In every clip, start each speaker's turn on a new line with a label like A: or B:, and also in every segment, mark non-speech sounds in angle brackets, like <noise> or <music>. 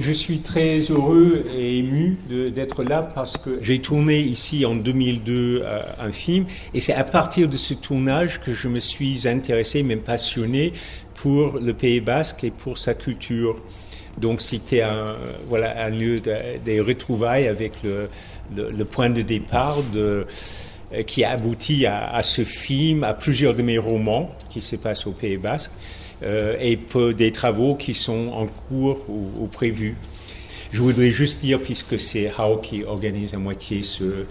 A: je suis très heureux et ému d'être là parce que j'ai tourné ici en 2002 euh, un film et c'est à partir de ce tournage que je me suis intéressé, même passionné pour le Pays Basque et pour sa culture. Donc c'était un, lieu des retrouvailles avec le, point de départ de, qui a abouti à, ce film, à plusieurs de mes romans qui se passent au Pays Basque. Euh, et des travaux qui sont en cours ou, prévus. Je voudrais juste dire, puisque c'est Hao qui organise à moitié euh,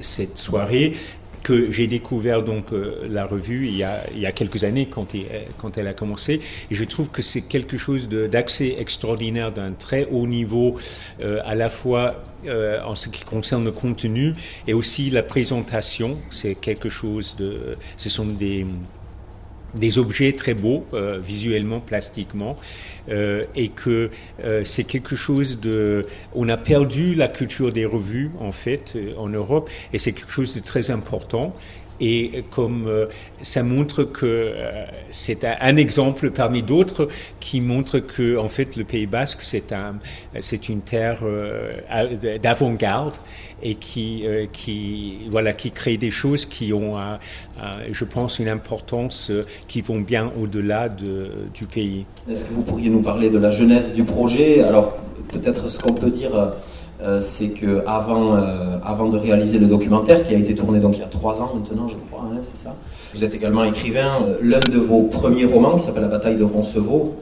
A: cette soirée, que j'ai découvert donc euh, la revue il y, a, quelques années quand, quand, elle a commencé et je trouve que c'est quelque chose d'accès extraordinaire d'un très haut niveau à la fois en ce qui concerne le contenu et aussi la présentation c'est quelque chose de ce sont des des objets très beaux euh, visuellement, plastiquement, euh, et que euh, c'est quelque chose de... On a perdu la culture des revues, en fait, en Europe, et c'est quelque chose de très important. Et comme euh, ça montre que euh, c'est un, exemple parmi d'autres qui montre que en fait le Pays Basque c'est un c'est une terre euh, d'avant-garde et qui qui voilà qui crée des choses qui ont je pense une importance qui vont bien au-delà de, du pays.
B: Est-ce que vous pourriez nous parler de la jeunesse du projet? Alors peut-être ce qu'on peut dire c'est que avant, euh, avant de réaliser le documentaire, qui a été tourné donc il y a trois ans maintenant, je crois, hein, c'est ça. Vous êtes également écrivain. L'un de vos premiers romans, qui s'appelle La bataille de Roncevaux,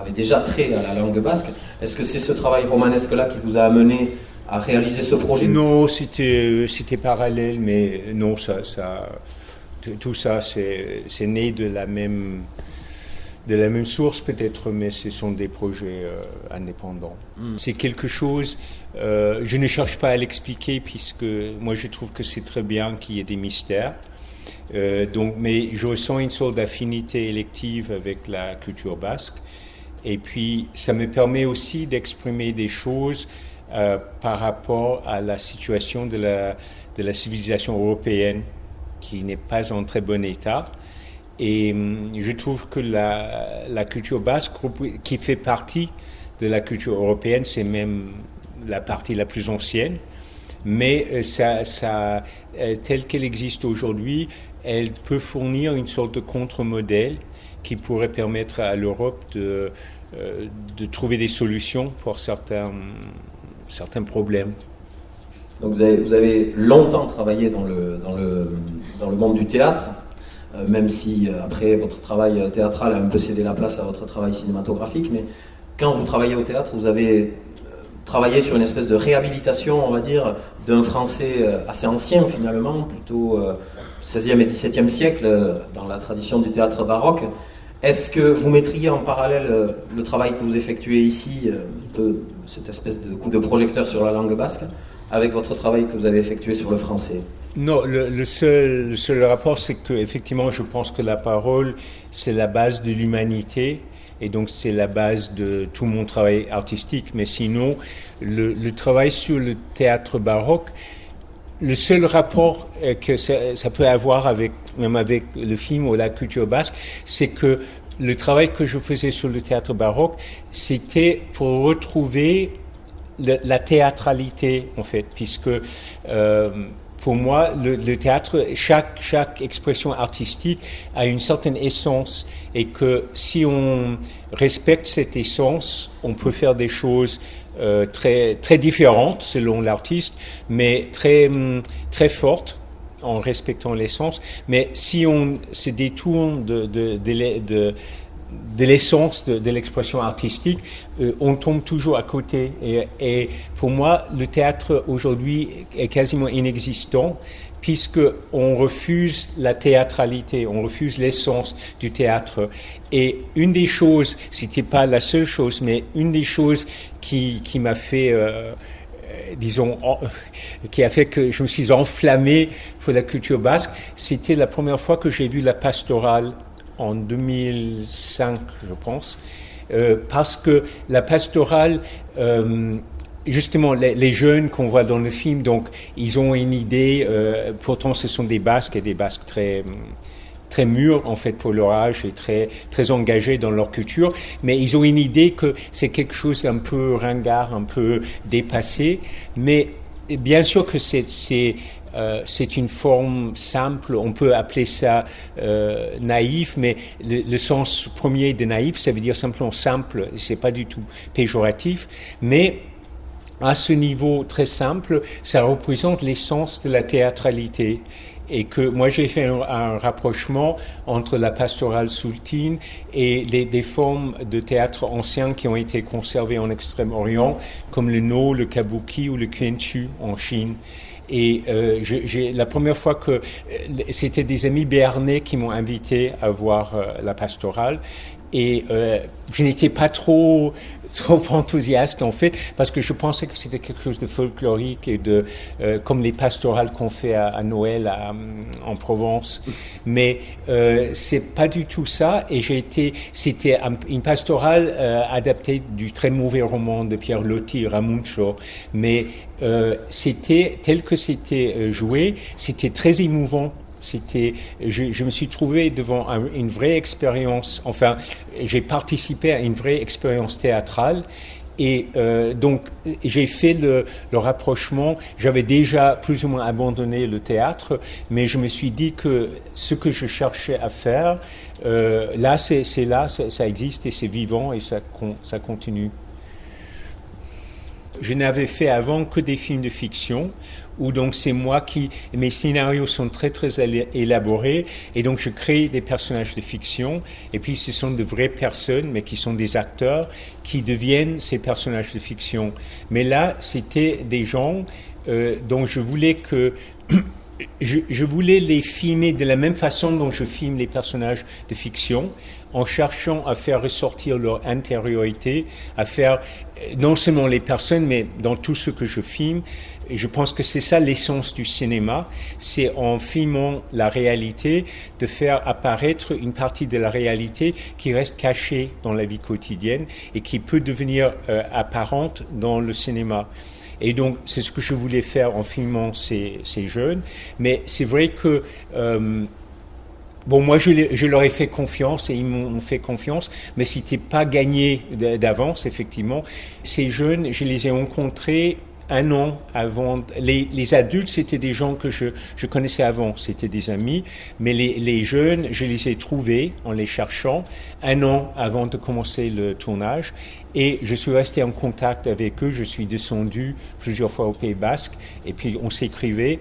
B: avait déjà trait à la langue basque. Est-ce que c'est ce travail romanesque-là qui vous a amené à réaliser ce projet?
A: Non, c'était, parallèle, mais non, ça, ça, tout ça, c'est né de la même de la même source peut-être, mais ce sont des projets euh, indépendants. Hmm. C'est quelque chose, euh, je ne cherche pas à l'expliquer puisque moi je trouve que c'est très bien qu'il y ait des mystères. Euh, donc, mais je ressens une sorte d'affinité élective avec la culture basque. Et puis, ça me permet aussi d'exprimer des choses par rapport à la situation de la, de la civilisation européenne qui n'est pas en très bon état. Et hum, je trouve que la, culture basque, qui fait partie de la culture européenne, c'est même la partie la plus ancienne, mais euh, ça, ça, euh, telle qu'elle existe aujourd'hui, elle peut fournir une sorte de contre-modèle qui pourrait permettre à l'Europe de, euh, de trouver des solutions pour certains, certains problèmes.
B: Donc vous avez, vous avez longtemps travaillé dans le, dans, le, dans le monde du théâtre. Euh, même si euh, après votre travail euh, théâtral a un peu cédé la place à votre travail cinématographique, mais quand vous travaillez au théâtre, vous avez travaillé sur une espèce de réhabilitation, on va dire, d'un français assez ancien finalement, plutôt 16e et 17e siècle, dans la tradition du théâtre baroque. Est-ce que vous mettriez en parallèle le travail que vous effectuez ici, un peu cette espèce de coup de projecteur sur la langue basque, avec votre travail que vous avez effectué sur le français?
A: Non, le, seul, le seul rapport, c'est que effectivement, je pense que la parole, c'est la base de l'humanité, et donc c'est la base de tout mon travail artistique. Mais sinon, le, le travail sur le théâtre baroque, le seul rapport euh, que ça, ça, peut avoir avec même avec le film ou la culture basque, c'est que le travail que je faisais sur le théâtre baroque, c'était pour retrouver la théâtralité en fait, puisque euh, pour moi, le, théâtre, chaque, chaque expression artistique a une certaine essence et que si on respecte cette essence, on peut faire des choses euh, très, très différentes selon l'artiste, mais très, très fortes en respectant l'essence. Mais si on se détourne de, de, de de l'essence de, l'expression artistique, euh, on tombe toujours à côté. Et, pour moi, le théâtre aujourd'hui est quasiment inexistant puisque on refuse la théâtralité, on refuse l'essence du théâtre. Et une des choses, c'était pas la seule chose, mais une des choses qui, qui m'a fait euh, disons, <laughs> qui a fait que je me suis enflammé pour la culture basque, c'était la première fois que j'ai vu la pastorale en 2005, je pense, euh, parce que la pastorale, euh, justement, les, jeunes qu'on voit dans le film, donc, ils ont une idée, euh, pourtant ce sont des Basques et des Basques très très mûrs en fait pour leur âge et très très engagés dans leur culture, mais ils ont une idée que c'est quelque chose d'un peu ringard, un peu dépassé, mais bien sûr que c'est euh, c'est une forme simple, on peut appeler ça euh, naïf, mais le, sens premier de naïf, ça veut dire simplement simple, c'est pas du tout péjoratif, mais à ce niveau très simple, ça représente l'essence de la théâtralité et que moi j'ai fait un, rapprochement entre la pastorale soultine et les, des formes de théâtre anciens qui ont été conservées en Extrême-Orient, comme le No, le Kabuki ou le Quenchu en Chine. Et euh, la première fois que euh, c'était des amis béarnais qui m'ont invité à voir euh, la pastorale, et euh, je n'étais pas trop <laughs> trop enthousiaste en fait parce que je pensais que c'était quelque chose de folklorique et de euh, comme les pastorales qu'on fait à, Noël à, en Provence. Mais euh, c'est pas du tout ça. Et j'ai été c'était une pastorale euh, adaptée du très mauvais roman de Pierre Loti Ramuncho. Mais euh, c'était tel que c'était euh, joué c'était très émouvant c'était, je, me suis trouvé devant une vraie expérience. Enfin, j'ai participé à une vraie expérience théâtrale. Et euh, donc, j'ai fait le, rapprochement. J'avais déjà plus ou moins abandonné le théâtre, mais je me suis dit que ce que je cherchais à faire, euh, là, c'est là, ça existe et c'est vivant et ça continue. Je n'avais fait avant que des films de fiction où donc c'est moi qui mes scénarios sont très très élaborés et donc je crée des personnages de fiction et puis ce sont de vraies personnes mais qui sont des acteurs qui deviennent ces personnages de fiction. Mais là c'était des gens euh, dont je voulais que je, je, voulais les filmer de la même façon dont je filme les personnages de fiction, en cherchant à faire ressortir leur intériorité, à faire euh, non seulement les personnes, mais dans tout ce que je filme. Je pense que c'est ça l'essence du cinéma, c'est en filmant la réalité de faire apparaître une partie de la réalité qui reste cachée dans la vie quotidienne et qui peut devenir euh, apparente dans le cinéma. Et donc, c'est ce que je voulais faire en filmant ces, jeunes. Mais c'est vrai que euh, Bon, moi, je, je, leur ai fait confiance et ils m'ont fait confiance, mais c'était pas gagné d'avance, effectivement. Ces jeunes, je les ai rencontrés un an avant. Les, adultes, c'était des gens que je, je connaissais avant, c'était des amis, mais les, les, jeunes, je les ai trouvés en les cherchant un an avant de commencer le tournage, et je suis resté en contact avec eux. Je suis descendu plusieurs fois au Pays Basque, et puis on s'écrivait.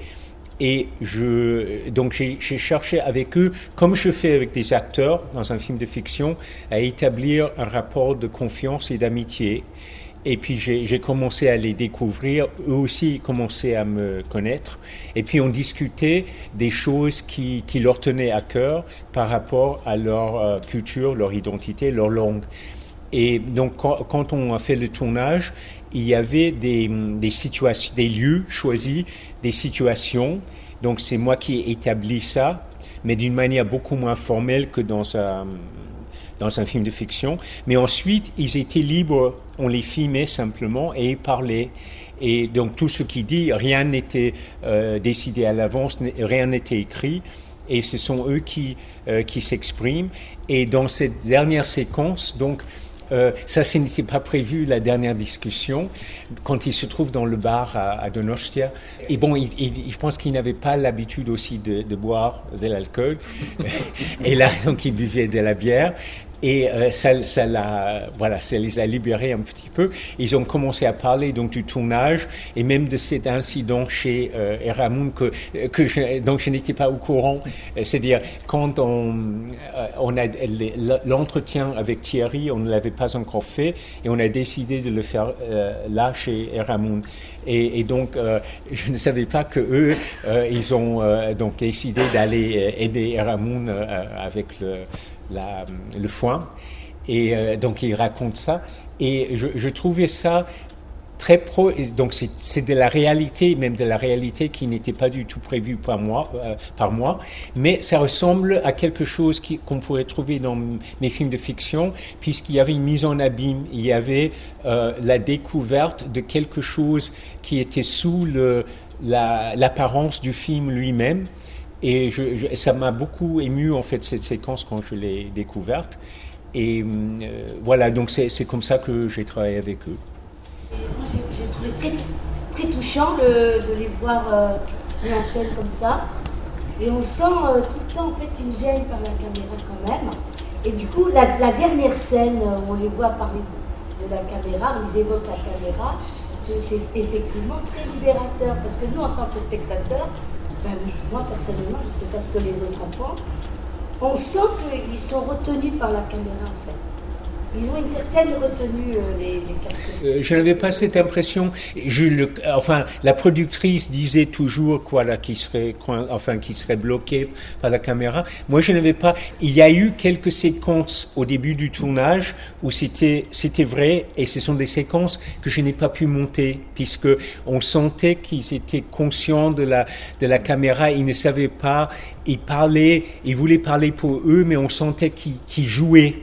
A: Et je, donc j'ai cherché avec eux, comme je fais avec des acteurs dans un film de fiction, à établir un rapport de confiance et d'amitié. Et puis j'ai commencé à les découvrir, eux aussi commençaient à me connaître. Et puis on discutait des choses qui, leur tenaient à cœur par rapport à leur euh, culture, leur identité, leur langue. Et donc quand, on a fait le tournage, il y avait des, situations, des lieux choisis, des situations. Donc c'est moi qui ai ça, mais d'une manière beaucoup moins formelle que dans un dans un film de fiction. Mais ensuite, ils étaient libres, on les filmait simplement et ils parlaient. Et donc tout ce qu'ils dit, rien n'était euh, décidé à l'avance, rien n'était écrit. Et ce sont eux qui, euh, qui s'expriment. Et dans cette dernière séquence, donc, euh, ça, ce n'était pas prévu la dernière discussion quand il se trouve dans le bar à, Donostia. Et bon, je pense qu'il n'avait pas l'habitude aussi de, de boire de l'alcool. <laughs> et là, donc, il buvait de la bière. Et euh, ça, ça, la, voilà, ça les a libérés un petit peu. Ils ont commencé à parler donc du tournage et même de cet incident chez euh, Eramoun que, que je, donc je n'étais pas au courant. C'est-à-dire quand on, euh, on a l'entretien avec Thierry, on ne l'avait pas encore fait et on a décidé de le faire euh, là chez Eramoun. Et, donc euh, je ne savais pas que eux, euh, ils ont euh, donc décidé d'aller aider Eramoun avec le foin. Et donc il raconte ça. Et je trouvais ça très pro. Donc c'est de la réalité, même de la réalité qui n'était pas du tout prévue par moi, euh, par moi. Mais ça ressemble à quelque chose qu'on pourrait trouver dans mes films de fiction, puisqu'il y avait une mise en abîme, il y avait euh, la découverte de quelque chose qui était sous l'apparence du film lui-même Et ça m'a beaucoup ému en fait cette séquence quand je l'ai découverte. Et euh, voilà, donc c'est comme ça que j'ai travaillé avec eux.
C: J'ai trouvé très, touchant de les voir euh, mis en scène comme ça. Et on sent euh, tout le temps en fait une gêne par la caméra quand même. Et du coup, la, dernière scène où on les voit parler de la caméra, où ils évoquent la caméra, c'est effectivement très libérateur. Parce que nous, en tant que spectateurs, moi personnellement, je ne sais pas ce que les autres en pensent, on sent qu'ils sont retenus par la caméra en fait. Ils ont une certaine retenue, euh, les, les
A: euh, Je n'avais pas cette impression. Le, enfin, la productrice disait toujours quoi là, qui serait, enfin, qui serait bloqué par la caméra. Moi, je n'avais pas. Il y a eu quelques séquences au début du tournage où c'était, c'était vrai, et ce sont des séquences que je n'ai pas pu monter puisque on sentait qu'ils étaient conscients de la, de la caméra. Ils ne savaient pas. Ils parlaient, ils voulaient parler pour eux, mais on sentait qu'ils, qu'ils jouaient.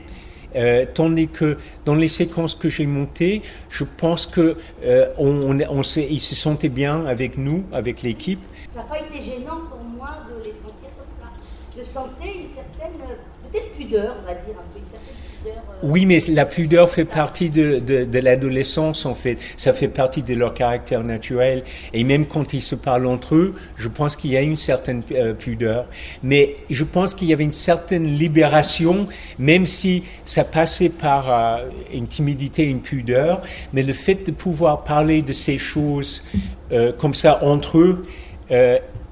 A: Euh, tandis que dans les séquences que j'ai montées, je pense que euh, se sentaient bien avec nous, avec l'équipe.
C: Ça n'a pas été gênant pour moi de les sentir comme ça. Je sentais une certaine, peut-être pudeur, on va dire un peu,
A: euh, oui, mais la pudeur fait partie de, de, l'adolescence, en fait. Ça fait partie de leur caractère naturel. Et même quand ils se parlent entre eux, je pense qu'il y a une certaine euh, pudeur. Mais je pense qu'il y avait une certaine libération, même si ça passait par euh, une timidité, une pudeur. Mais le fait de pouvoir parler de ces choses comme ça entre eux,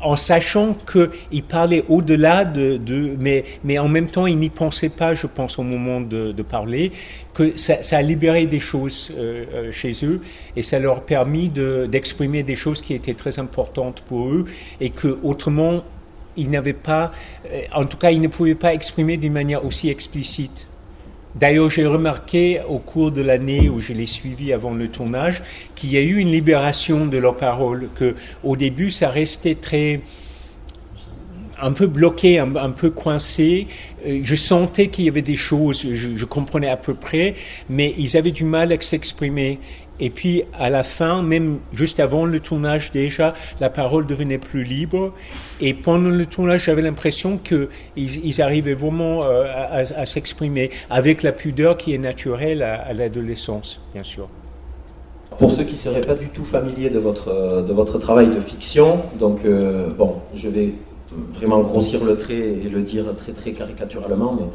A: en sachant qu'il parlait au-delà de, mais, mais en même temps, il n'y pensait pas, je pense, au moment de, parler, que ça, ça, a libéré des choses euh, euh chez eux et ça leur a permis d'exprimer des choses qui étaient très importantes pour eux et que autrement, ils n'avaient pas, euh, en tout cas, ils ne pouvaient pas exprimer d'une manière aussi explicite. D'ailleurs, j'ai remarqué au cours de l'année où je l'ai suivi avant le tournage qu'il y a eu une libération de leurs paroles, que au début ça restait très un peu bloqué, un, peu coincé. Euh, je sentais qu'il y avait des choses, je, comprenais à peu près, mais ils avaient du mal à s'exprimer. Et puis à la fin, même juste avant le tournage déjà, la parole devenait plus libre. Et pendant le tournage, j'avais l'impression qu'ils ils arrivaient vraiment euh, à, s'exprimer avec la pudeur qui est naturelle à, l'adolescence, bien sûr.
B: Pour ceux qui ne seraient pas du tout familiers de votre, de votre travail de fiction, donc euh, bon, je vais vraiment grossir le trait et le dire très très caricaturalement, mais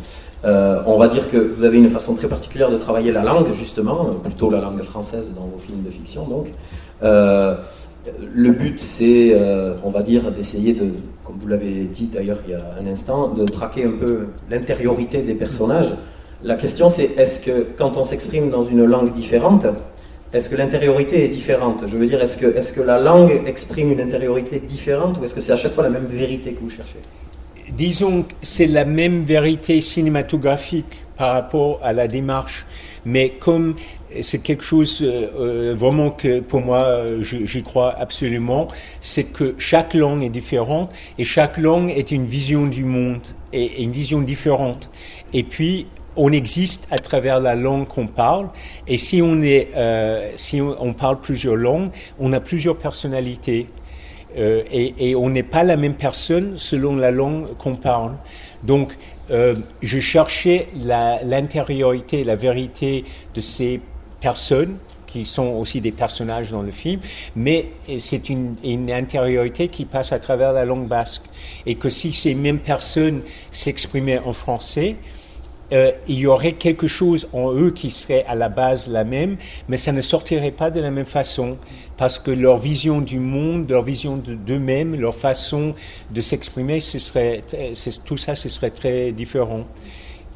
B: euh, on va dire que vous avez une façon très particulière de travailler la langue, justement, plutôt la langue française dans vos films de fiction. Donc, euh, le but, c'est, euh, on va dire, d'essayer de, comme vous l'avez dit d'ailleurs il y a un instant, de traquer un peu l'intériorité des personnages. La question, c'est est-ce que quand on s'exprime dans une langue différente, est-ce que l'intériorité est différente? Je veux dire, est-ce que, la langue exprime une intériorité différente ou est-ce que c'est à chaque fois la même vérité que vous cherchez?
A: Disons que c'est la même vérité cinématographique par rapport à la démarche, mais comme c'est quelque chose euh, euh, vraiment que pour moi euh, j'y crois absolument, c'est que chaque langue est différente et chaque langue est une vision du monde et, une vision différente. Et puis on existe à travers la langue qu'on parle, et si on est, si on, parle plusieurs langues, on a plusieurs personnalités. Euh, et, et, on n'est pas la même personne selon la langue qu'on parle. Donc, euh, je cherchais l'intériorité, la, la, vérité de ces personnes qui sont aussi des personnages dans le film, mais c'est une, une, intériorité qui passe à travers la langue basque. Et que si ces mêmes personnes s'exprimaient en français, euh, il y aurait quelque chose en eux qui serait à la base la même, mais ça ne sortirait pas de la même façon, parce que leur vision du monde, leur vision d'eux-mêmes, leur façon de s'exprimer, ce tout ça, ce serait très différent.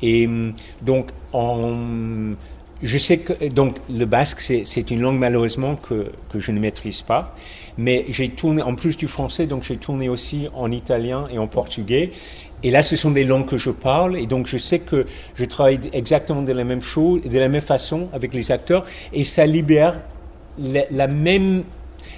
A: Et hum, donc, en, je sais que donc le basque c'est une langue malheureusement que, que je ne maîtrise pas, mais j'ai tourné en plus du français donc j'ai tourné aussi en italien et en portugais. Et là ce sont des langues que je parle. Et donc je sais que je travaille exactement de la même chose de la même façon avec les acteurs. Et ça libère la, même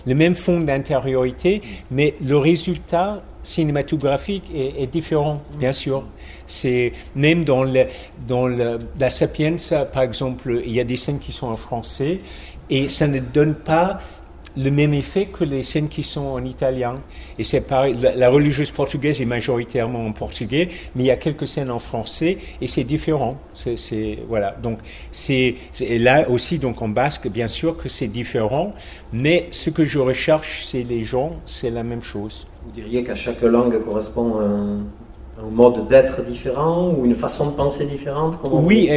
A: le même fond d'intériorité. Mais le résultat cinématographique est, différent, bien sûr. C'est même dans, la Sapienza, par exemple, il y a des scènes qui sont en français et ça ne donne pas le même effet que les scènes qui sont en italien. Et c'est pareil, la, religieuse portugaise est majoritairement en portugais, mais il y a quelques scènes en français et c'est différent. C'est, voilà. Donc, là aussi, donc en basque, bien sûr que c'est différent, mais ce que je recherche, c'est les gens, c'est la même chose.
B: Vous diriez qu'à chaque langue correspond un, un mode d'être différent ou une façon de penser différente
A: Oui,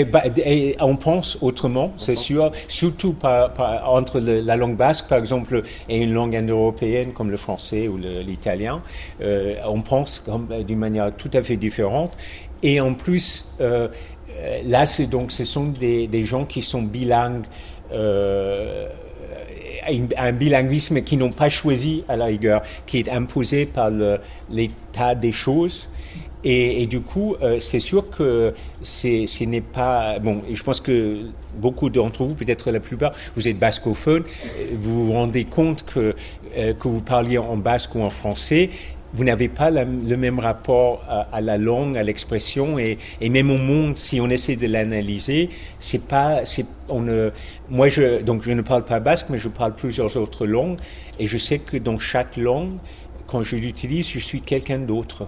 A: et, on pense autrement, c'est sûr, surtout par, entre la langue basque, par exemple, et une langue indo-européenne comme le français ou l'italien. Euh, on pense d'une manière tout à fait différente. Et en plus, euh, là, donc, ce sont des, des, gens qui sont bilingues. Euh, un bilinguisme qui n'ont pas choisi à la rigueur, qui est imposé par l'état des choses. Et, du coup, euh, c'est sûr que ce n'est pas bon. Je pense que beaucoup d'entre vous, peut-être la plupart, vous êtes bascophone, vous vous rendez compte que euh, que vous parliez en basque ou en français, vous n'avez pas le même rapport à, la langue, à l'expression et, même au monde. Si on essaie de l'analyser, c'est pas, c'est, on ne, moi je, donc je ne parle pas basque, mais je parle plusieurs autres langues et je sais que dans chaque langue, quand je l'utilise, je suis quelqu'un d'autre.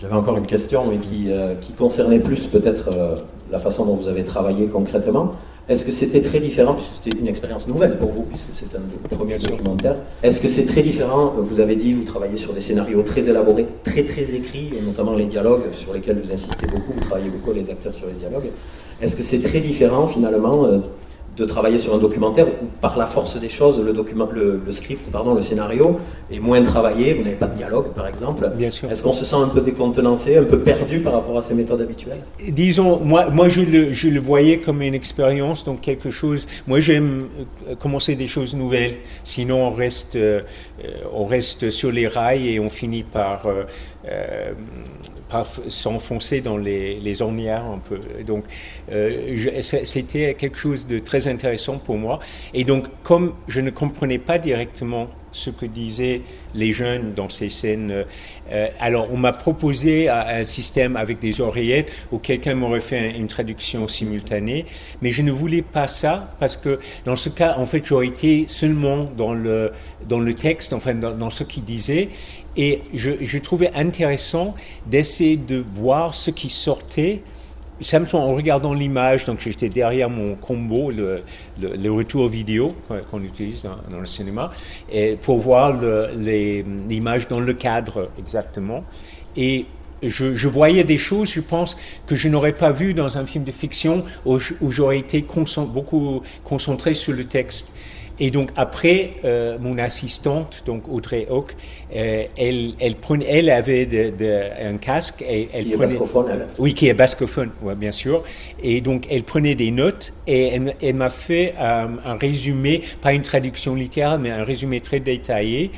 B: J'avais encore une question, mais qui, euh, concernait plus peut-être euh, la façon dont vous avez travaillé concrètement. Est-ce que c'était très différent, puisque c'était une expérience nouvelle pour vous, puisque c'est un premier documentaire Est-ce que c'est très différent Vous avez dit, vous travaillez sur des scénarios très élaborés, très très écrits, notamment les dialogues sur lesquels vous insistez beaucoup, vous travaillez beaucoup les acteurs sur les dialogues. Est-ce que c'est très différent finalement euh, de travailler sur un documentaire où, par la force des choses, le, document, le, script, pardon, le scénario est moins travaillé, vous n'avez pas de dialogue, par exemple.
A: Bien sûr.
B: Est-ce qu'on se sent un peu décontenancé, un peu perdu par rapport à ces méthodes habituelles?
A: Disons, moi, moi je, le, je le voyais comme une expérience, donc quelque chose. Moi, j'aime euh, commencer des choses nouvelles, sinon on reste, euh, on reste sur les rails et on finit par. Euh, s'enfoncer dans les, les ornières un peu. Donc, euh, c'était quelque chose de très intéressant pour moi. Et donc, comme je ne comprenais pas directement ce que disaient les jeunes dans ces scènes. Euh, alors, on m'a proposé un système avec des oreillettes où quelqu'un m'aurait fait une traduction simultanée, mais je ne voulais pas ça parce que dans ce cas, en fait, j'aurais été seulement dans le, dans le texte, enfin, dans, dans ce qu'il disait, et je, je trouvais intéressant d'essayer de voir ce qui sortait simplement en regardant l'image, donc j'étais derrière mon combo, le, le, retour vidéo qu'on utilise dans, le cinéma, pour voir l'image dans le cadre exactement. Et je, voyais des choses, je pense, que je n'aurais pas vues dans un film de fiction où j'aurais été beaucoup concentré sur le texte. Et donc après, euh, mon assistante, donc Audrey Hock, euh, elle, elle, prenait, elle avait de, de, un casque et elle
B: qui
A: prenait,
B: est bascophone, elle.
A: Oui, qui est bascophone, ouais, bien sûr. Et donc elle prenait des notes et elle, elle m'a fait euh, un résumé, pas une traduction littérale, mais un résumé très détaillé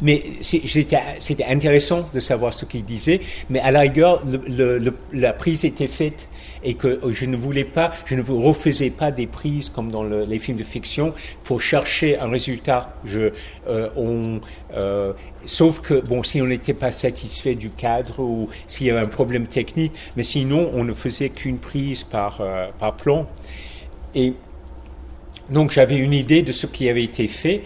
A: mais c'était intéressant de savoir ce qu'il disait, mais à la rigueur, la prise était faite et que je ne voulais pas, je ne refaisais pas des prises comme dans le, les films de fiction pour chercher un résultat. Je, euh, euh, sauf que, bon, si on n'était pas satisfait du cadre ou s'il y avait un problème technique, mais sinon, on ne faisait qu'une prise par, euh, par plan. Et donc, j'avais une idée de ce qui avait été fait,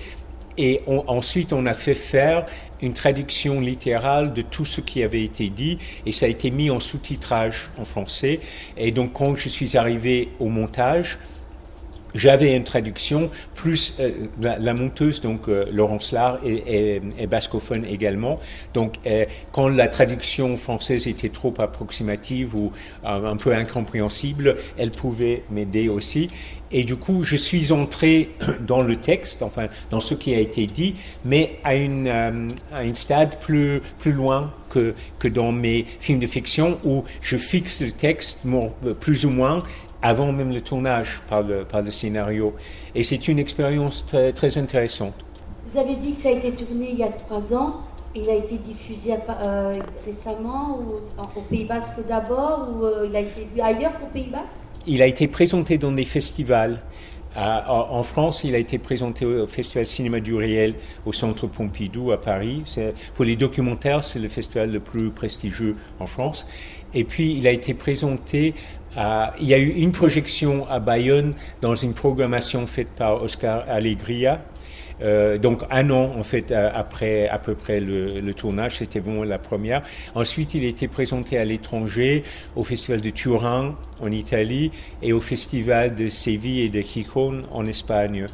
A: et ensuite, on a fait faire une traduction littérale de tout ce qui avait été dit et ça a été mis en sous-titrage en français. Et donc, quand je suis arrivé au montage, j'avais une traduction, plus euh, la, monteuse, donc euh, Laurence Lard, est, est, bascophone également. Donc, euh, quand la traduction française était trop approximative ou un peu incompréhensible, elle pouvait m'aider aussi. Et du coup, je suis entré <clears throat> dans le texte, enfin, dans ce qui a été dit, mais à une, à un stade plus, plus loin que, que dans mes films de fiction où je fixe le texte plus ou moins avant même le tournage par le, par le scénario. Et c'est une expérience très, très, intéressante.
C: Vous avez dit que ça a été tourné il y a trois ans. Il a été diffusé euh, récemment au Pays Basque d'abord ou euh, il a été vu ailleurs qu'au Pays Basque?
A: Il a été présenté dans des festivals. en France, il a été présenté au Festival Cinéma du Réel au Centre Pompidou à Paris. Pour les documentaires, c'est le festival le plus prestigieux en France. Et puis, il a été présenté il y a eu une projection à Bayonne dans une programmation faite par Oscar Allegria. Euh, donc un an en fait après à peu près le, tournage, c'était vraiment la première. Ensuite, il a été présenté à l'étranger au festival de Turin en Italie et au festival de Séville et de Gijón en Espagne.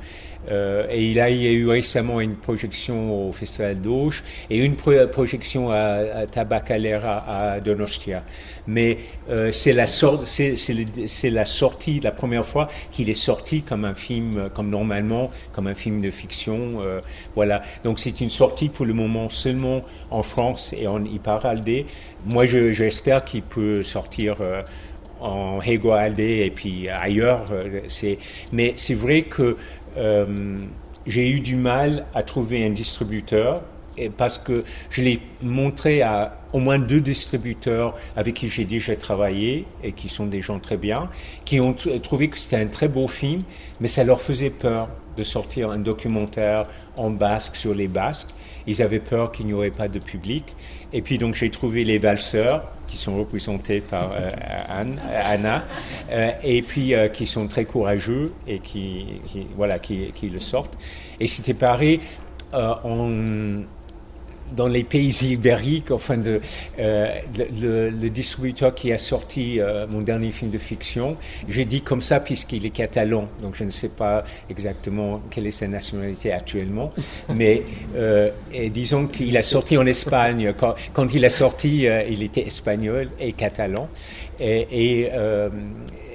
A: Euh, et il, a, y a eu récemment une projection au Festival d'Auch et une projection à, Tabacalera à Donostia. Mais euh, c'est la, c'est, la sortie, la première fois qu'il est sorti comme un film, comme normalement, comme un film de fiction. Euh, voilà. Donc c'est une sortie pour le moment seulement en France et en Iparalde. Moi, j'espère qu'il peut sortir en Hego Alde et puis ailleurs. C'est, mais c'est vrai que euh, j'ai eu du mal à trouver un distributeur parce que je l'ai montré à au moins deux distributeurs avec qui j'ai déjà travaillé et qui sont des gens très bien, qui ont trouvé que c'était un très beau film, mais ça leur faisait peur de sortir un documentaire en basque sur les Basques. Ils avaient peur qu'il n'y aurait pas de public. Et puis donc j'ai trouvé les valseurs qui sont représentés par euh, Anne, Anna, euh, et puis euh, qui sont très courageux et qui, voilà qui, le sortent. Et c'était pareil en dans les pays ibériques, enfin, euh, le, distributeur qui a sorti euh, mon dernier film de fiction, j'ai dit comme ça puisqu'il est catalan, donc je ne sais pas exactement quelle est sa nationalité actuellement, mais euh, disons qu'il a sorti en Espagne. Quand, il a sorti, il était espagnol et catalan, et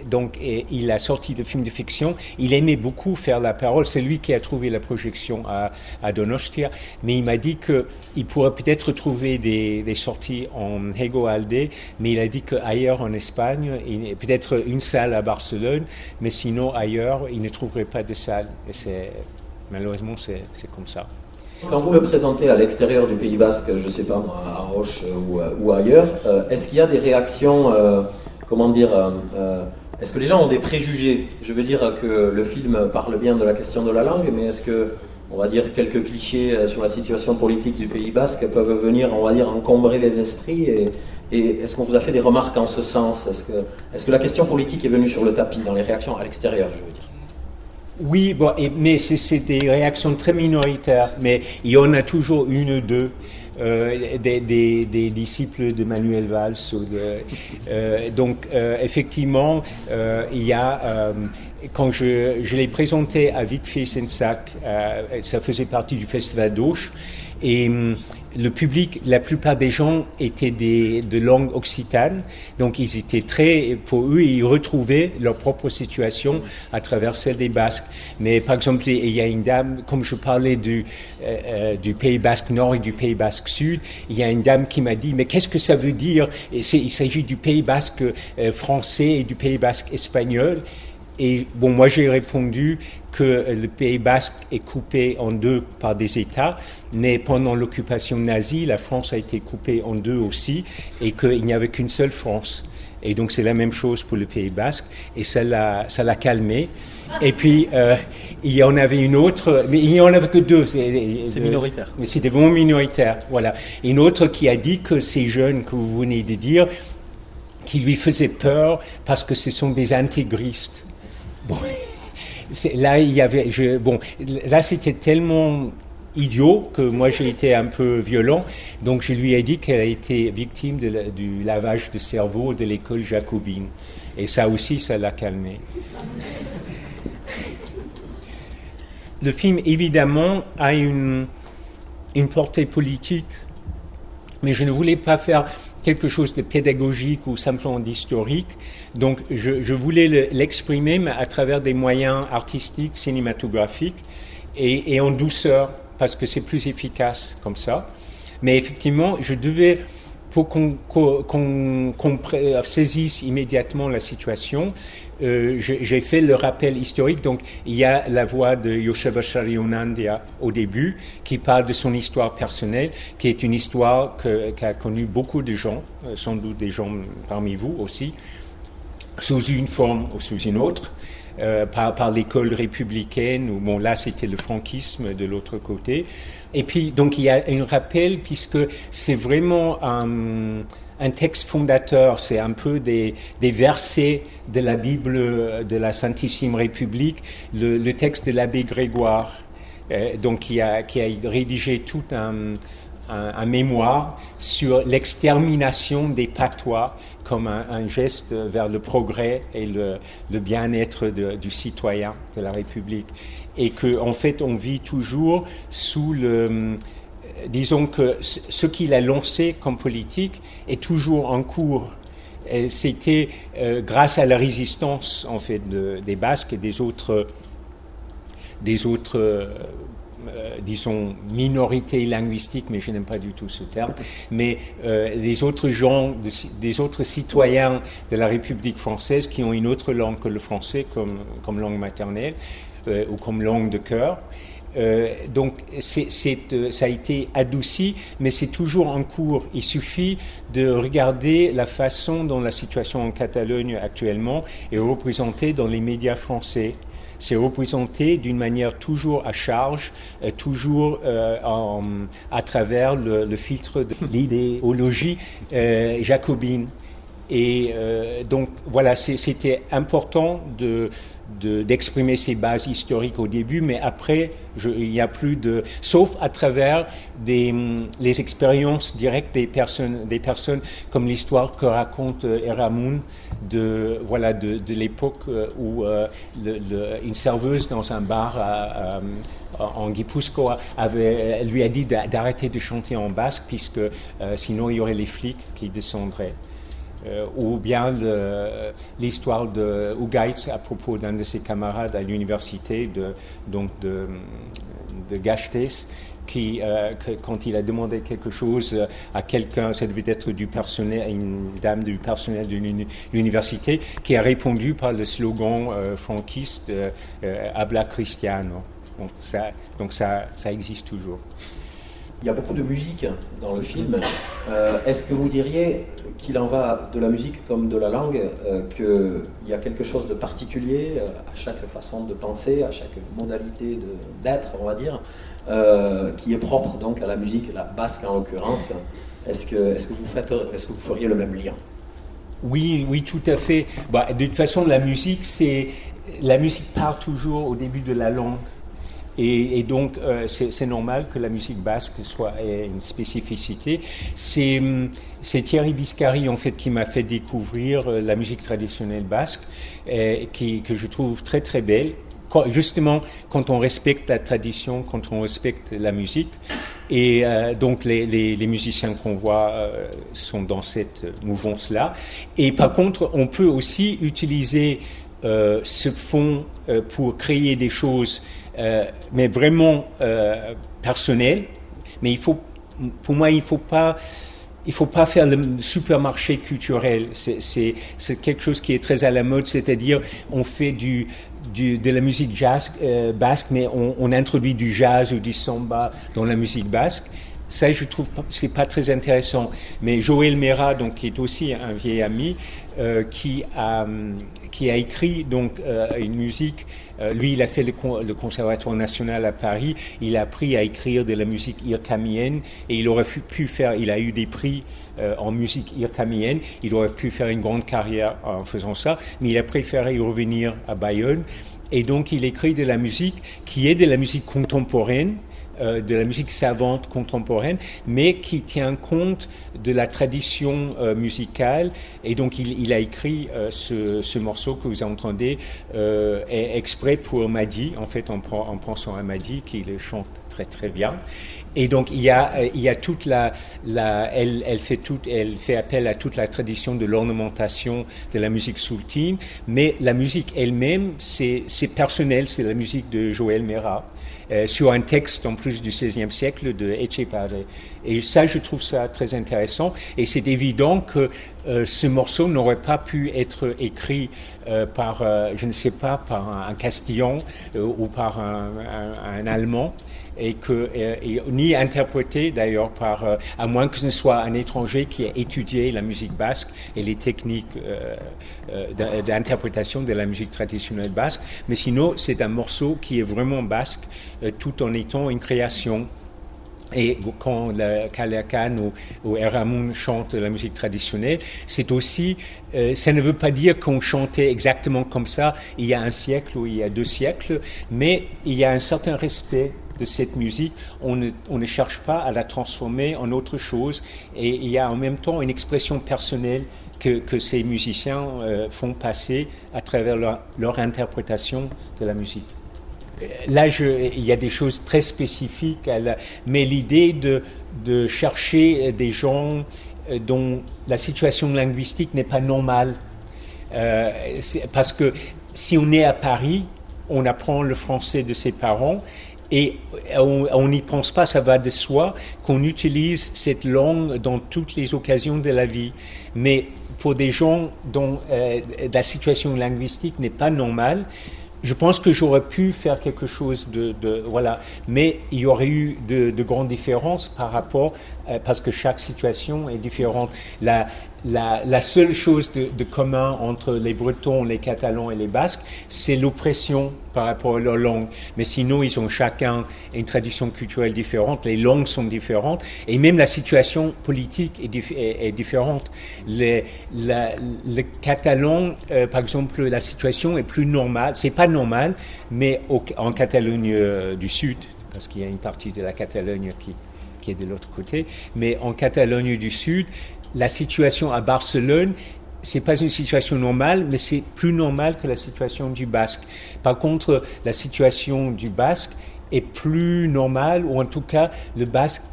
A: donc il a sorti de films de fiction. Il aimait beaucoup faire la parole. C'est lui qui a trouvé la projection à, Donostia. Mais il m'a dit qu'il pourrait peut-être trouver des, sorties en Hego Alde, mais il a dit qu'ailleurs en Espagne, peut-être une salle à Barcelone, mais sinon ailleurs, il ne trouverait pas de salle. Et c'est, malheureusement, c'est comme ça.
B: Quand vous le présentez à l'extérieur du Pays Basque, je ne sais pas moi, à Roche ou, ou ailleurs, euh, est-ce qu'il y a des réactions, euh, comment dire, euh, est-ce que les gens ont des préjugés? Je veux dire que le film parle bien de la question de la langue, mais est-ce que, on va dire, quelques clichés euh, sur la situation politique du Pays basque peuvent venir, on va dire, encombrer les esprits? Et, est-ce qu'on vous a fait des remarques en ce sens? Est-ce que, la question politique est venue sur le tapis dans les réactions à l'extérieur, je veux dire?
A: Oui, bon, mais c'est des réactions très minoritaires, mais il y en a toujours une ou deux. Euh, des, disciples de Manuel Valls. Euh, donc, euh, effectivement, il y a quand je, je l'ai présenté à Vic Fiesensac, ça faisait partie du festival d'Auch, et le public, la plupart des gens étaient des, de langue occitane, donc ils étaient très, pour eux, ils retrouvaient leur propre situation à travers celle des Basques. Mais par exemple, il y a une dame, comme je parlais du, euh, euh, du Pays Basque Nord et du Pays Basque Sud, il y a une dame qui m'a dit, mais qu'est-ce que ça veut dire? Il s'agit du Pays Basque euh, français et du Pays Basque espagnol. Et bon, moi j'ai répondu que le Pays basque est coupé en deux par des États, mais pendant l'occupation nazie, la France a été coupée en deux aussi, et qu'il n'y avait qu'une seule France. Et donc c'est la même chose pour le Pays basque, et ça l'a, ça l'a calmé. Et puis euh, il y en avait une autre, mais il n'y en avait que deux.
B: C'est minoritaire.
A: Mais c'était vraiment minoritaire, voilà. Une autre qui a dit que ces jeunes que vous venez de dire, qui lui faisaient peur parce que ce sont des intégristes. Bon, là, il y avait, bon, là, c'était tellement idiot que moi j'ai été un peu violent. Donc je lui ai dit qu'elle a été victime du lavage de cerveau de l'école jacobine. Et ça aussi, ça l'a calmé. Le film, évidemment, a une, une portée politique, mais je ne voulais pas faire quelque chose de pédagogique ou simplement d'historique. Donc je, voulais l'exprimer mais à travers des moyens artistiques, cinématographiques et, en douceur parce que c'est plus efficace comme ça. Mais effectivement, je devais pour qu'on saisisse immédiatement la situation, euh, j'ai fait le rappel historique. Donc, il y a la voix de Yosheba Sharionandia au début, qui parle de son histoire personnelle, qui est une histoire qu'a connu beaucoup de gens, euh, sans doute des gens parmi vous aussi, sous une forme ou sous une autre. Euh, par, par l'école républicaine, où bon là c'était le franquisme de l'autre côté. Et puis donc il y a un rappel puisque c'est vraiment un, un texte fondateur, c'est un peu des, versets de la Bible de la Saintissime République, le, texte de l'abbé Grégoire. donc qui a, rédigé tout un, mémoire sur l'extermination des patois comme un, geste vers le progrès et le, bien-être du citoyen de la République. Et qu'en en fait, on vit toujours sous le... Disons que ce qu'il a lancé comme politique est toujours en cours c'était euh, grâce à la résistance en fait des Basques et des autres des autres euh, euh, disons, minorité linguistique, mais je n'aime pas du tout ce terme, mais les autres gens, des autres citoyens de la République française qui ont une autre langue que le français comme, langue maternelle ou comme langue de cœur. Donc c'est, ça a été adouci, mais c'est toujours en cours. Il suffit de regarder la façon dont la situation en Catalogne actuellement est représentée dans les médias français c'est représenté d'une manière toujours à charge, euh, toujours euh, à travers le, filtre de l'idéologie euh, jacobine. Et donc voilà, c'était important de, d'exprimer ses bases historiques au début, mais après, il n'y a plus de... Sauf à travers les expériences directes des personnes, des personnes comme l'histoire que raconte euh, Eramun de, voilà, de, l'époque euh, où euh, une serveuse dans un bar en Guipuscoa avait, lui a dit d'arrêter de chanter en basque, puisque sinon il y aurait les flics qui descendraient. Euh, ou bien l'histoire de Ougaitz à propos d'un de ses camarades à l'université, de, donc de, de qui, euh, quand il a demandé quelque chose à quelqu'un, ça devait être du personnel, une dame du personnel de l'université, qui a répondu par le slogan euh, franquiste Habla Cristiano. Donc ça existe toujours.
B: Il y a beaucoup de musique dans le film. Euh, est-ce que vous diriez qu'il en va de la musique comme de la langue, euh, qu'il y a quelque chose de particulier euh, à chaque façon de penser, à chaque modalité d'être, on va dire, qui est propre donc à la musique, la basque en l'occurrence? Est-ce que, est que, vous feriez le même lien?
A: Oui, oui, tout à fait. Bah, de toute façon, la musique, c'est la musique part toujours au début de la langue. Et, donc, euh, c'est normal que la musique basque soit une spécificité. Hum, c'est Thierry Biscari, en fait, qui m'a fait découvrir euh, la musique traditionnelle basque, qui, que je trouve très, très belle. Justement, quand on respecte la tradition, quand on respecte la musique. Et euh, donc, les musiciens qu'on voit sont dans cette mouvance-là. Et par contre, on peut aussi utiliser ce fond pour créer des choses euh, mais vraiment euh, personnel. Mais il faut, pour moi, il faut pas il faut pas faire le supermarché culturel. C'est quelque chose qui est très à la mode, c'est-à-dire on fait de la musique jazz, euh, basque, mais on, on, introduit du jazz ou du samba dans la musique basque. Ça, je trouve, c'est pas très intéressant. Mais Joël Mera, donc qui est aussi un vieil ami, euh, qui a qui a écrit donc euh, une musique. Euh, lui, il a fait le, le, Conservatoire national à Paris. Il a appris à écrire de la musique irkamienne et il aurait pu faire. Il a eu des prix en musique irkamienne. Il aurait pu faire une grande carrière en faisant ça, mais il a préféré revenir à Bayonne. Et donc, il écrit de la musique qui est de la musique contemporaine euh, de la musique savante contemporaine, mais qui tient compte de la tradition euh, musicale. Et donc, il, a écrit euh, ce, morceau que vous entendez exprès pour Madi, en fait, en, en pensant à Madi, qui le chante très très bien. Et donc il y a, il y a toute la, la elle, elle, fait elle fait appel à toute la tradition de l'ornementation de la musique soultine, mais la musique elle-même, c'est personnel, c'est la musique de Joël Mera. Euh, sur un texte en plus du XVIe siècle de Etchepare. Et ça, je trouve ça très intéressant. Et c'est évident que euh, ce morceau n'aurait pas pu être écrit euh, par, je ne sais pas, par un, Castillan ou par un, un Allemand et que et, ni interprété d'ailleurs par à moins que ce ne soit un étranger qui ait étudié la musique basque et les techniques d'interprétation de la musique traditionnelle basque mais sinon c'est un morceau qui est vraiment basque euh, tout en étant une création. Et quand le Kaleakan ou, ou Eramun chante la musique traditionnelle, c'est aussi, euh, ça ne veut pas dire qu'on chantait exactement comme ça il y a un siècle ou il y a deux siècles, mais il y a un certain respect de cette musique, on ne, cherche pas à la transformer en autre chose. Et il y a en même temps une expression personnelle que, ces musiciens euh, font passer à travers leur, interprétation de la musique. Là, il y a des choses très spécifiques, mais l'idée de, de chercher des gens euh, dont la situation linguistique n'est pas normale. Euh, parce que si on est à Paris, on apprend le français de ses parents et on n'y pense pas, ça va de soi, qu'on utilise cette langue dans toutes les occasions de la vie. Mais pour des gens dont euh, la situation linguistique n'est pas normale, je pense que j'aurais pu faire quelque chose de, voilà, mais il y aurait eu de, de grandes différences par rapport euh, parce que chaque situation est différente. La, la seule chose de, de, commun entre les Bretons, les Catalans et les Basques, c'est l'oppression par rapport à leur langue. Mais sinon, ils ont chacun une tradition culturelle différente, les langues sont différentes, et même la situation politique est, est, est différente. Les, la, le catalan, euh, par exemple, la situation est plus normale. C'est pas normal, mais en Catalogne euh, du Sud, parce qu'il y a une partie de la Catalogne qui, qui est de l'autre côté, mais en Catalogne du Sud, la situation à Barcelone, c'est pas une situation normale, mais c'est plus normal que la situation du Basque. Par contre, la situation du Basque est plus normale, ou en tout cas, le Basque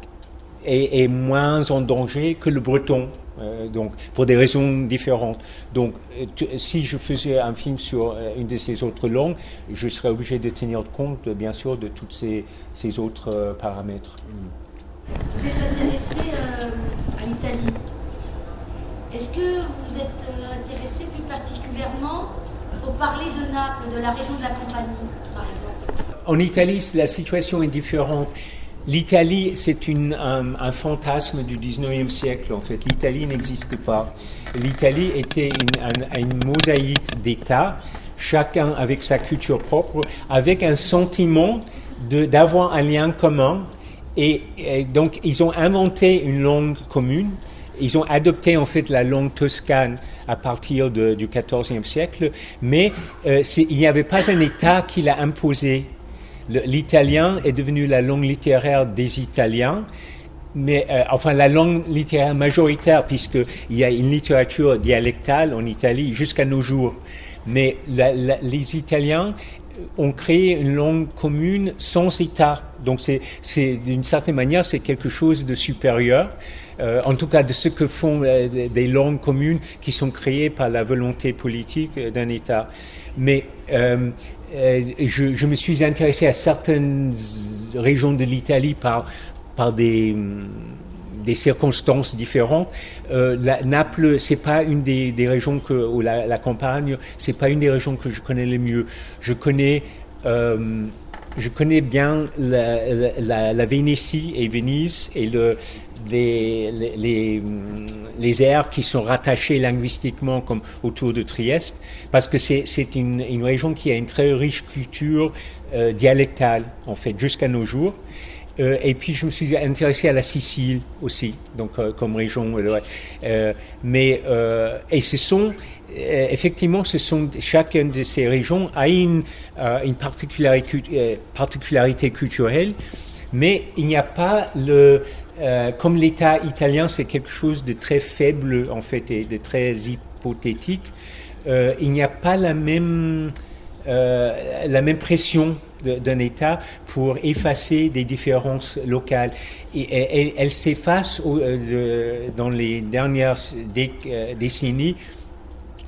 A: est, moins en danger que le Breton. Euh, donc, pour des raisons différentes. Donc, si je faisais un film sur euh, une de ces autres langues, je serais obligé de tenir compte, bien sûr, de tous ces, autres euh, paramètres.
C: Vous êtes intéressé à l'Italie? Est-ce que vous êtes euh, intéressé plus particulièrement au parler de Naples, de la région de la Campanie, par exemple?
A: En Italie, la situation est différente. L'Italie, c'est un, fantasme du 19e siècle, en fait. L'Italie n'existe pas. L'Italie était une, mosaïque d'États, chacun avec sa culture propre, avec un sentiment d'avoir un lien commun. Et donc, ils ont inventé une langue commune ils ont adopté en fait la langue toscane à partir de, du XIVe siècle, mais euh, il n'y avait pas un État qui l'a imposé. L'italien est devenu la langue littéraire des Italiens, mais euh, enfin la langue littéraire majoritaire, puisqu'il y a une littérature dialectale en Italie jusqu'à nos jours. Mais les Italiens ont créé une langue commune sans État. Donc d'une certaine manière c'est quelque chose de supérieur euh, en tout cas de ce que font euh, des langues communes qui sont créées par la volonté politique d'un État. Mais euh, euh, je, me suis intéressé à certaines régions de l'Italie par, par des circonstances différentes. Euh, la, Naples, c'est pas une des, régions que, ou la, la campagne, c'est pas une des régions que je connais le mieux. Je connais euh, je connais bien la, la, la, Vénétie et Venise et le, les, les, les, aires qui sont rattachées linguistiquement comme autour de Trieste, parce que c'est une, une, région qui a une très riche culture euh, dialectale, en fait, jusqu'à nos jours. Euh, et puis je me suis intéressé à la Sicile aussi, donc euh, comme région. Mais et ce sont effectivement, ce sont chacune de ces régions a une, une particularité, particularité culturelle, mais il n'y a pas le euh, comme l'État italien, c'est quelque chose de très faible en fait et de très hypothétique. Euh, il n'y a pas la même euh, la même pression d'un État pour effacer des différences locales. Et, elle, elle s'efface dans les dernières dé, décennies.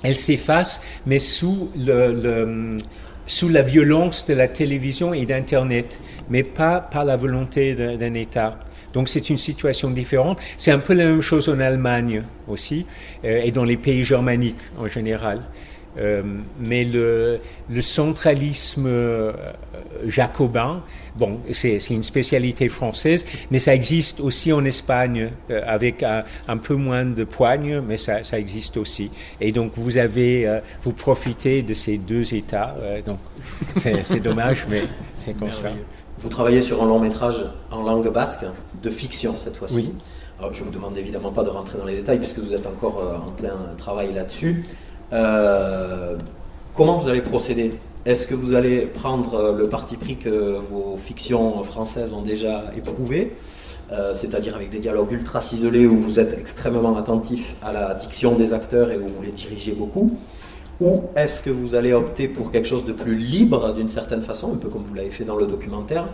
A: Elle s'efface, mais sous la violence de la télévision et d'Internet, mais pas par la volonté d'un État. Donc c'est une situation différente. C'est un peu la même chose en Allemagne aussi euh, et dans les pays germaniques en général. Euh, mais le, le centralisme euh, jacobin, bon, c'est une spécialité française, mais ça existe aussi en Espagne euh, avec un, un, peu moins de poigne, mais ça, ça, existe aussi. Et donc vous avez, euh, vous profitez de ces deux États. Euh, donc c'est dommage, mais c'est comme ça.
B: Vous travaillez sur un long métrage en langue basque, de fiction cette fois-ci.
A: Oui.
B: Alors, je vous demande évidemment pas de rentrer dans les détails puisque vous êtes encore euh, en plein travail là-dessus. Euh, comment vous allez procéder? Est-ce que vous allez prendre le parti pris que vos fictions françaises ont déjà éprouvé euh, c'est-à-dire avec des dialogues ultra ciselés où vous êtes extrêmement attentif à la diction des acteurs et où vous les dirigez beaucoup? Ou est-ce que vous allez opter pour quelque chose de plus libre d'une certaine façon, un peu comme vous l'avez fait dans le documentaire?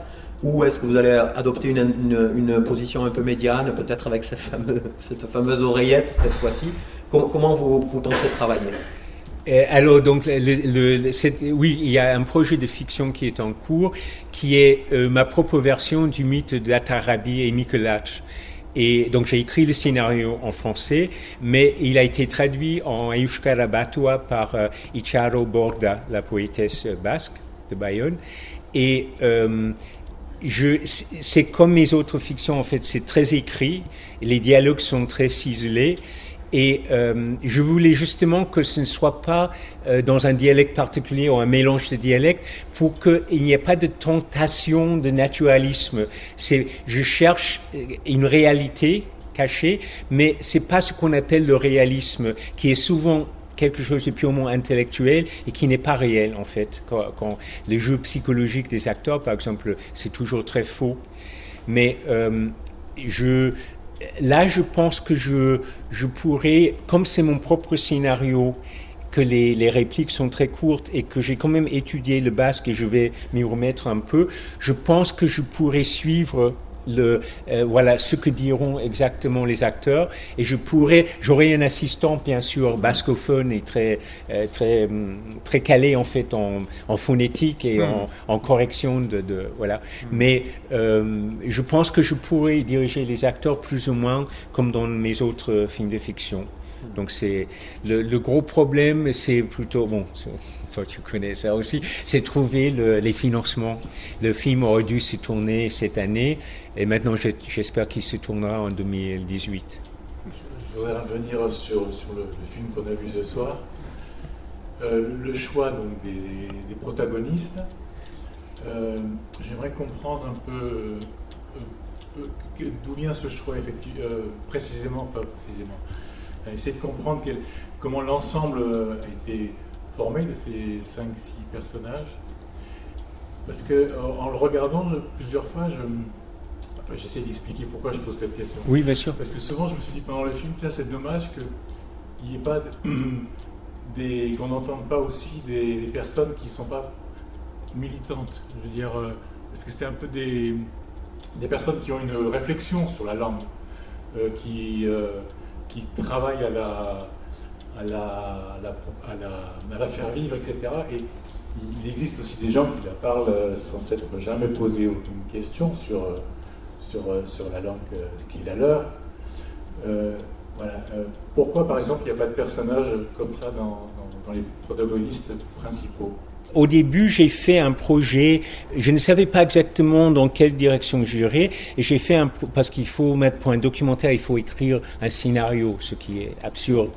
B: Ou est-ce que vous allez adopter une, position un peu médiane, peut-être avec cette <laughs> fameuse, oreillette cette fois-ci? Comment vous, pensez travailler?
A: Euh, alors, donc, oui, il y a un projet de fiction qui est en cours, qui est euh, ma propre version du mythe d'Atarabi et Mikolach. Et donc j'ai écrit le scénario en français, mais il a été traduit en Euskara Batua par euh, Icharo Borda, la poétesse basque de Bayonne. Et c'est comme mes autres fictions, en fait, c'est très écrit, les dialogues sont très ciselés. Et euh, je voulais justement que ce ne soit pas euh, dans un dialecte particulier ou un mélange de dialectes pour qu'il n'y ait pas de tentation de naturalisme. C'est, je cherche euh, une réalité cachée, mais c'est pas ce qu'on appelle le réalisme, qui est souvent quelque chose de purement intellectuel et qui n'est pas réel en fait. Quand, quand les jeux psychologiques des acteurs, par exemple, c'est toujours très faux. Mais euh, je, là, je pense que je, je pourrais, comme c'est mon propre scénario, que les, les, répliques sont très courtes et que j'ai quand même étudié le basque et je vais m'y remettre un peu, je pense que je pourrais suivre le, euh, voilà ce que diront exactement les acteurs et je pourrais j'aurai un assistant bien sûr bascophone et très euh, très hum, très calé en fait en, en phonétique et en, hmm. en, correction de, de voilà hmm. mais euh, je pense que je pourrais diriger les acteurs plus ou moins comme dans mes autres films de fiction donc c'est le, le, gros problème, c'est plutôt bon. Toi, tu connais ça aussi. C'est trouver le, les financements. Le film aurait dû se tourner cette année, et maintenant j'espère qu'il se tournera en 2018.
D: Je voudrais revenir sur, sur le, film qu'on a vu ce soir. Euh, le choix donc, des, des protagonistes. Euh, j'aimerais comprendre un peu euh, d'où vient ce choix effectivement, précisément, pas précisément essayer de comprendre comment l'ensemble a été formé de ces 5-6 personnages. Parce que euh, en le regardant plusieurs fois, je, j'essaie d'expliquer pourquoi je pose cette question.
A: Oui, bien sûr.
D: Parce que souvent, je me suis dit pendant le film, là, c'est dommage qu'il n'y ait pas <clears throat> des, qu'on n'entende pas aussi des, personnes qui ne sont pas militantes. Je veux dire, euh, parce que c'était un peu des, des personnes qui ont une réflexion sur la langue, qui qui travaillent à la, à la, à la, faire vivre, etc. Et il existe aussi des gens qui la parlent sans s'être jamais posé aucune question sur, sur, sur la langue qui est la leur. Euh, voilà. Euh, pourquoi, par exemple, il n'y a pas de personnages comme ça dans les protagonistes principaux?
A: Au début, j'ai fait un projet, je ne savais pas exactement dans quelle direction j'irais, et j'ai fait un, parce qu'il faut mettre pour un documentaire, il faut écrire un scénario, ce qui est absurde.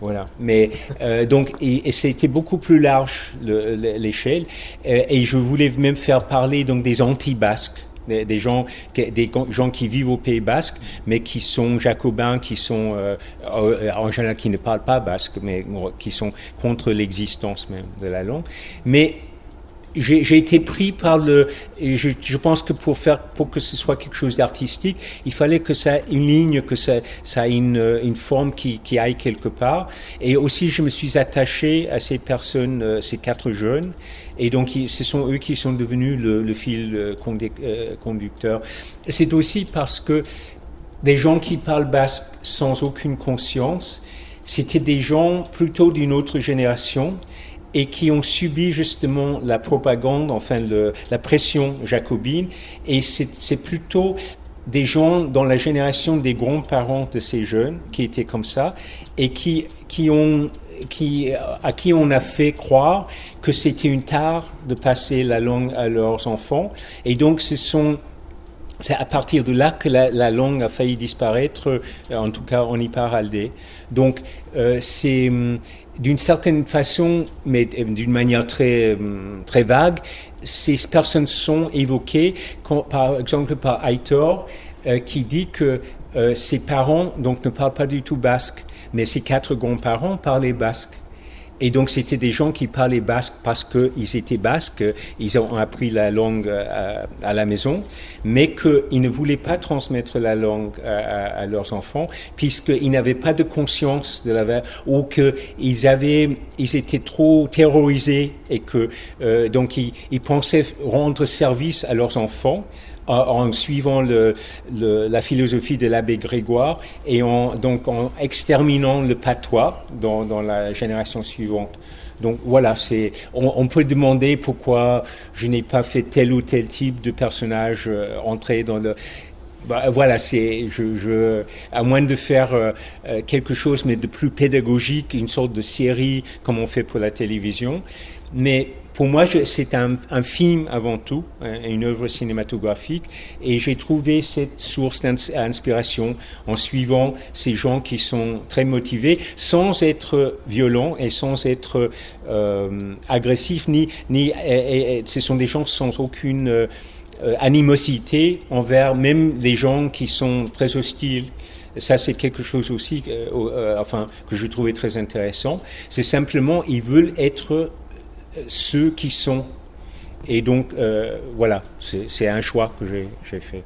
A: Voilà. Mais euh, donc, et, et c'était beaucoup plus large l'échelle, euh, et je voulais même faire parler donc des anti-basques des, gens, des gens qui vivent au Pays Basque, mais qui sont jacobins, qui sont euh, euh, en général qui ne parlent pas basque, mais qui sont contre l'existence même de la langue. Mais j'ai été pris par le. Je, je, pense que pour faire, pour que ce soit quelque chose d'artistique, il fallait que ça une ligne, que ça, ça ait une, une forme qui, qui aille quelque part. Et aussi, je me suis attaché à ces personnes, euh, ces quatre jeunes. Et donc, ce sont eux qui sont devenus le, le fil euh, euh, conducteur. C'est aussi parce que des gens qui parlent basque sans aucune conscience, c'était des gens plutôt d'une autre génération et qui ont subi justement la propagande, enfin le, la pression jacobine. Et c'est plutôt des gens dans la génération des grands-parents de ces jeunes qui étaient comme ça et qui, qui ont qui, à qui on a fait croire que c'était une tare de passer la langue à leurs enfants. Et donc, ce sont c'est à partir de là que la, la, langue a failli disparaître, euh, en tout cas en Hyper-Aldé. Donc, euh, c'est hum, d'une certaine façon, mais euh, d'une manière très, hum, très vague, ces personnes sont évoquées, par exemple par Aitor, euh, qui dit que ses parents donc ne parlent pas du tout basque, mais ses quatre grands-parents parlaient basque. Et donc c'était des gens qui parlaient basque parce qu'ils étaient basques, ils ont appris la langue à, à la maison, mais qu'ils ne voulaient pas transmettre la langue à, à leurs enfants puisqu'ils n'avaient pas de conscience de la ou qu'ils avaient, ils étaient trop terrorisés et que euh, donc ils pensaient rendre service à leurs enfants en suivant le, le, la philosophie de l'abbé Grégoire et en, donc en exterminant le patois dans, dans la génération suivante. Donc voilà, c'est on, on, peut demander pourquoi je n'ai pas fait tel ou tel type de personnage euh, entrer dans le bah, voilà, c'est je, je, à moins de faire euh, quelque chose mais de plus pédagogique, une sorte de série comme on fait pour la télévision. Mais pour moi, c'est un, film avant tout, une œuvre cinématographique, et j'ai trouvé cette source d'inspiration en suivant ces gens qui sont très motivés, sans être violents et sans être euh, agressifs, ni, ni ce sont des gens sans aucune euh, animosité envers même les gens qui sont très hostiles. Ça, c'est quelque chose aussi, euh, enfin, que je trouvais très intéressant. C'est simplement, ils veulent être ceux qui sont. Et donc, euh, voilà, c'est un choix que j'ai fait.